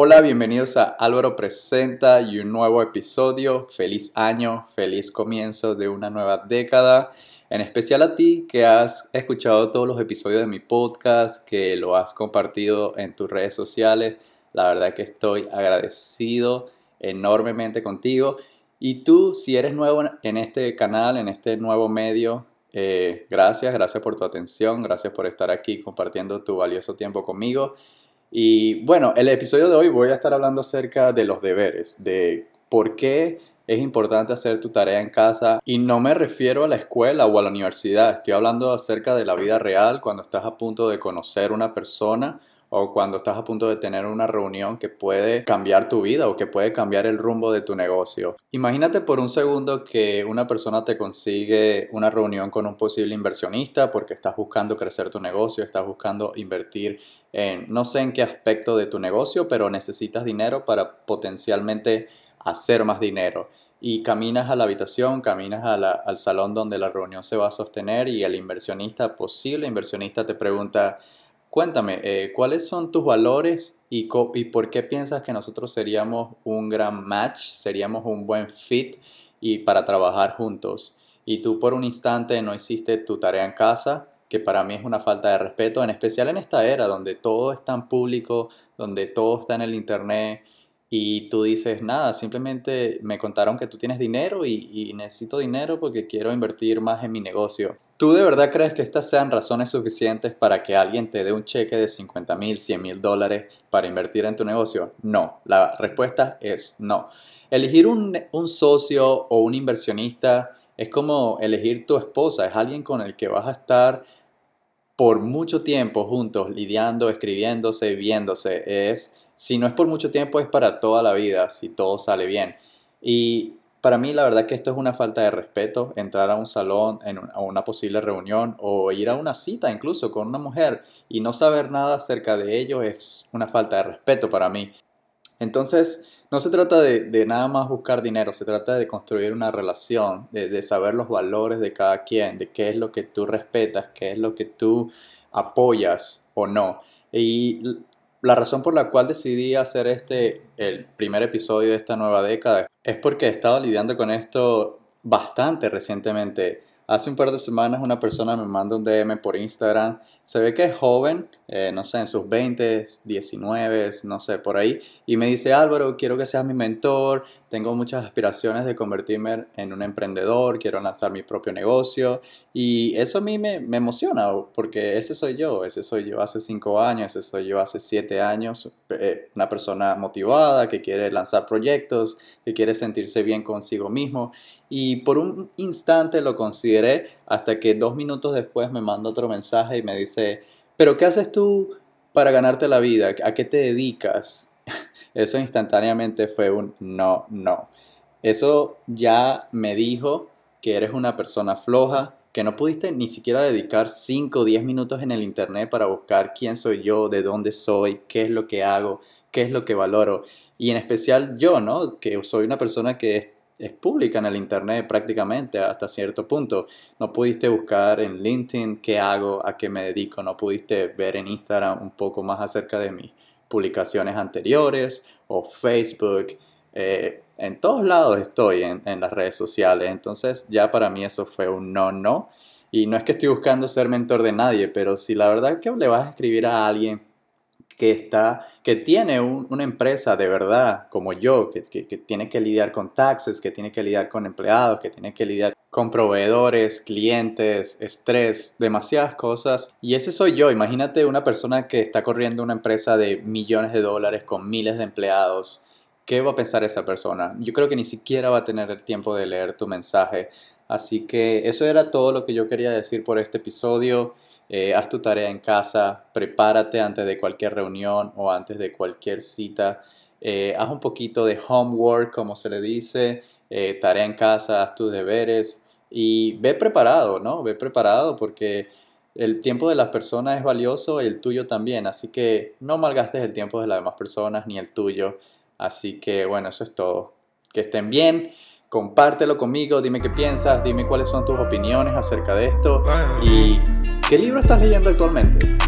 Hola, bienvenidos a Álvaro Presenta y un nuevo episodio. Feliz año, feliz comienzo de una nueva década. En especial a ti que has escuchado todos los episodios de mi podcast, que lo has compartido en tus redes sociales. La verdad que estoy agradecido enormemente contigo. Y tú, si eres nuevo en este canal, en este nuevo medio, eh, gracias, gracias por tu atención, gracias por estar aquí compartiendo tu valioso tiempo conmigo. Y bueno, el episodio de hoy voy a estar hablando acerca de los deberes, de por qué es importante hacer tu tarea en casa. Y no me refiero a la escuela o a la universidad, estoy hablando acerca de la vida real cuando estás a punto de conocer una persona o cuando estás a punto de tener una reunión que puede cambiar tu vida o que puede cambiar el rumbo de tu negocio. Imagínate por un segundo que una persona te consigue una reunión con un posible inversionista porque estás buscando crecer tu negocio, estás buscando invertir en no sé en qué aspecto de tu negocio, pero necesitas dinero para potencialmente hacer más dinero. Y caminas a la habitación, caminas al salón donde la reunión se va a sostener y el inversionista, posible inversionista, te pregunta, Cuéntame, eh, ¿cuáles son tus valores y, y por qué piensas que nosotros seríamos un gran match, seríamos un buen fit y para trabajar juntos? Y tú por un instante no hiciste tu tarea en casa, que para mí es una falta de respeto, en especial en esta era donde todo es tan público, donde todo está en el internet y tú dices, nada, simplemente me contaron que tú tienes dinero y, necesito dinero porque quiero invertir más en mi negocio. ¿Tú de verdad crees que estas sean razones suficientes para que alguien te dé un cheque de 50 mil, 100 mil dólares para invertir en tu negocio? No, la respuesta es no. Elegir un, un socio o un inversionista es como elegir tu esposa, es alguien con el que vas a estar por mucho tiempo juntos, lidiando, escribiéndose, viéndose. Es si no es por mucho tiempo, es para toda la vida, si todo sale bien. Y para mí la verdad que esto es una falta de respeto, entrar a un salón, a una posible reunión o ir a una cita incluso con una mujer y no saber nada acerca de ello es una falta de respeto para mí. Entonces, no se trata de, nada más buscar dinero, se trata de construir una relación, de, de, saber los valores de cada quien, de qué es lo que tú respetas, qué es lo que tú apoyas o no. Y la razón por la cual decidí hacer este, el primer episodio de esta nueva década, es porque he estado lidiando con esto bastante recientemente. Hace un par de semanas una persona me manda un DM por Instagram. Se ve que es joven, eh, no sé, en sus 20, 19, no sé, por ahí. Y me dice, Álvaro, quiero que seas mi mentor. Tengo muchas aspiraciones de convertirme en un emprendedor. Quiero lanzar mi propio negocio. Y eso a mí me, emociona porque ese soy yo. Ese soy yo hace 5 años, ese soy yo hace 7 años. Eh, una persona motivada que quiere lanzar proyectos, que quiere sentirse bien consigo mismo. Y por un instante lo consideré hasta que dos minutos después me manda otro mensaje y me dice, pero ¿qué haces tú para ganarte la vida? ¿A qué te dedicas? Eso instantáneamente fue un no, no. Eso ya me dijo que eres una persona floja, que no pudiste ni siquiera dedicar 5 o 10 minutos en el internet para buscar quién soy yo, de dónde soy, qué es lo que hago, qué es lo que valoro. Y en especial yo, ¿no? Que soy una persona que es es pública en el Internet prácticamente hasta cierto punto. No pudiste buscar en LinkedIn qué hago, a qué me dedico, no pudiste ver en Instagram un poco más acerca de mis publicaciones anteriores o Facebook. Eh, en todos lados estoy en, en las redes sociales, entonces ya para mí eso fue un no, no. Y no es que estoy buscando ser mentor de nadie, pero si la verdad que le vas a escribir a alguien que, está, que tiene una empresa de verdad, como yo, que, que, tiene que lidiar con taxes, que tiene que lidiar con empleados, que tiene que lidiar con proveedores, clientes, estrés, demasiadas cosas. Y ese soy yo. Imagínate una persona que está corriendo una empresa de millones de dólares con miles de empleados. ¿Qué va a pensar esa persona? Yo creo que ni siquiera va a tener el tiempo de leer tu mensaje. Así que eso era todo lo que yo quería decir por este episodio. Eh, haz tu tarea en casa, prepárate antes de cualquier reunión o antes de cualquier cita. Eh, haz un poquito de homework, como se le dice, eh, tarea en casa, haz tus deberes y ve preparado, ¿no? Ve preparado porque el tiempo de las personas es valioso y el tuyo también, así que no malgastes el tiempo de las demás personas ni el tuyo. Así que bueno, eso es todo. Que estén bien compártelo conmigo, dime qué piensas, dime cuáles son tus opiniones acerca de esto y qué libro estás leyendo actualmente.